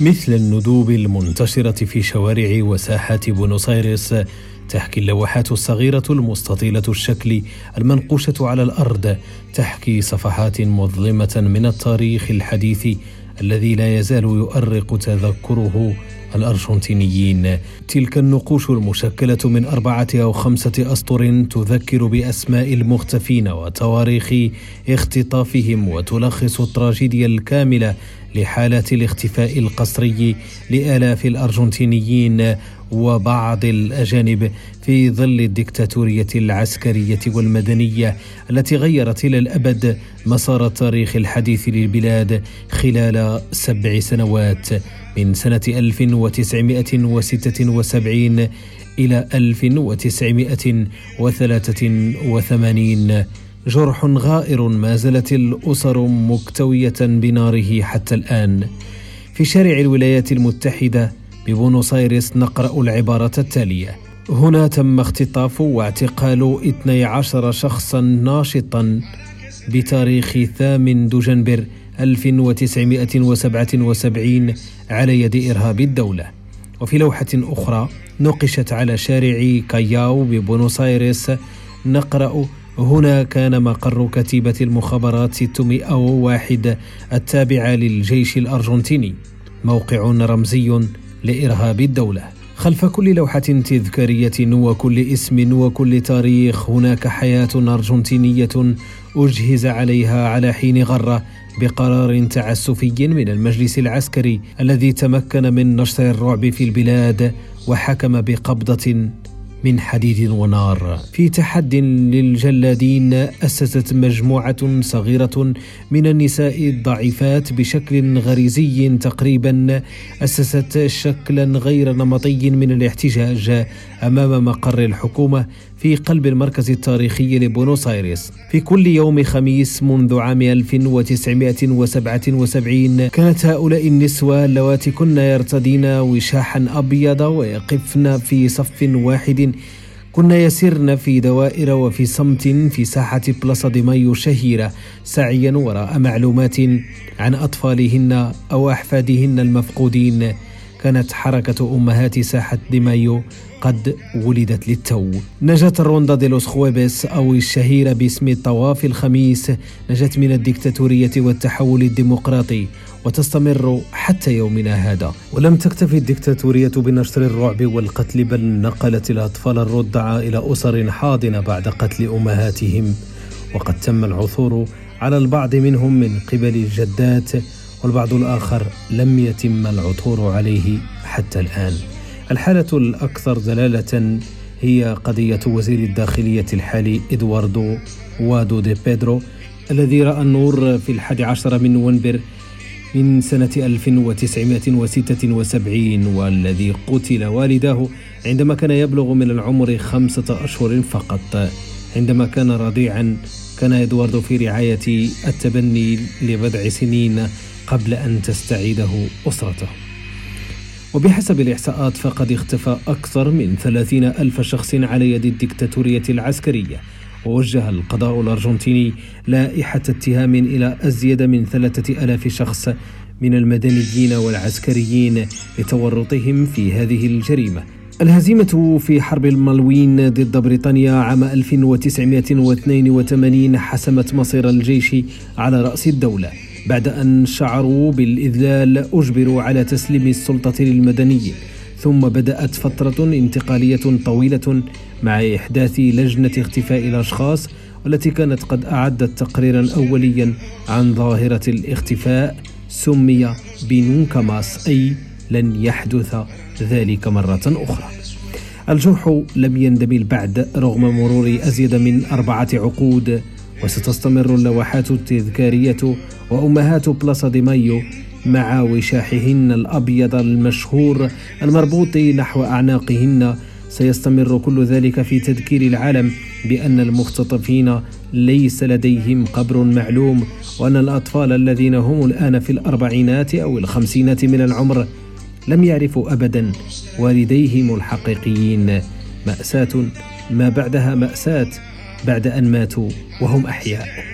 مثل الندوب المنتشرة في شوارع وساحات بونوس ايرس تحكي اللوحات الصغيرة المستطيلة الشكل المنقوشة على الأرض تحكي صفحات مظلمة من التاريخ الحديث الذي لا يزال يؤرق تذكره الأرجنتينيين. تلك النقوش المشكلة من أربعة أو خمسة أسطر تذكر بأسماء المختفين وتواريخ اختطافهم وتلخص التراجيديا الكاملة لحالات الاختفاء القسري لآلاف الأرجنتينيين وبعض الأجانب في ظل الدكتاتورية العسكرية والمدنية التي غيرت إلى الأبد مسار التاريخ الحديث للبلاد خلال سبع سنوات. من سنة 1976 إلى 1983 جرح غائر ما زالت الأسر مكتوية بناره حتى الآن. في شارع الولايات المتحدة ببونوس آيرس نقرأ العبارة التالية. هنا تم اختطاف واعتقال 12 شخصا ناشطا بتاريخ ثامن دجنبر 1977 على يد إرهاب الدولة. وفي لوحة أخرى نقشت على شارع كاياو ببونوس ايرس نقرأ هنا كان مقر كتيبة المخابرات 601 التابعة للجيش الأرجنتيني موقع رمزي لإرهاب الدولة. خلف كل لوحة تذكارية وكل اسم وكل تاريخ هناك حياة أرجنتينية أجهز عليها على حين غرة بقرار تعسفي من المجلس العسكري الذي تمكن من نشر الرعب في البلاد وحكم بقبضة من حديد ونار. في تحد للجلادين أسست مجموعة صغيرة من النساء الضعيفات بشكل غريزي تقريبا. أسست شكلا غير نمطي من الاحتجاج أمام مقر الحكومة في قلب المركز التاريخي لبونوس ايرس في كل يوم خميس منذ عام 1977 كانت هؤلاء النسوة اللواتي كن يرتدين وشاحا أبيض ويقفن في صف واحد. كن يسرن في دوائر وفي صمت في ساحة بلاسا دي مايو الشهيرة سعيا وراء معلومات عن أطفالهن أو أحفادهن المفقودين. كانت حركة أمهات ساحة دي مايو قد ولدت للتو. نجت ال ronda de los jueves أو الشهيرة باسم طواف الخميس نجت من الدكتاتورية والتحول الديمقراطي وتستمر حتى يومنا هذا. ولم تكتف الدكتاتورية بنشر الرعب والقتل بل نقلت الأطفال الرضع إلى أسر حاضنة بعد قتل أمهاتهم. وقد تم العثور على البعض منهم من قبل الجدات والبعض الآخر لم يتم العثور عليه حتى الآن. الحالة الأكثر دلالة هي قضية وزير الداخلية الحالي إدواردو وادو دي بيدرو الذي رأى النور في الحادي عشر من نوفمبر من سنة 1976 والذي قتل والداه عندما كان يبلغ من العمر خمسة أشهر فقط. عندما كان رضيعا كان إدواردو في رعاية التبني لبضع سنين قبل أن تستعيده أسرته. وبحسب الإحصاءات فقد اختفى أكثر من ثلاثين ألف شخص على يد الدكتاتورية العسكرية. ووجه القضاء الأرجنتيني لائحة اتهام إلى أزيد من ثلاثة ألاف شخص من المدنيين والعسكريين لتورطهم في هذه الجريمة. الهزيمة في حرب المالوين ضد بريطانيا عام 1982 حسمت مصير الجيش على رأس الدولة. بعد أن شعروا بالإذلال أجبروا على تسليم السلطة للمدنيين ثم بدأت فترة انتقالية طويلة مع إحداث لجنة اختفاء الأشخاص والتي كانت قد أعدت تقريرا أوليا عن ظاهرة الاختفاء سمي بنونكاماس أي لن يحدث ذلك مرة أخرى. الجرح لم يندمل بعد رغم مرور أزيد من أربعة عقود وستستمر اللوحات التذكارية وأمهات بلاصة دي مايو مع وشاحهن الأبيض المشهور المربوط نحو أعناقهن. سيستمر كل ذلك في تذكير العالم بأن المختطفين ليس لديهم قبر معلوم وأن الأطفال الذين هم الآن في الأربعينات أو الخمسينات من العمر لم يعرفوا ابدا والديهم الحقيقيين. مأساة ما بعدها مأساة بعد أن ماتوا وهم أحياء.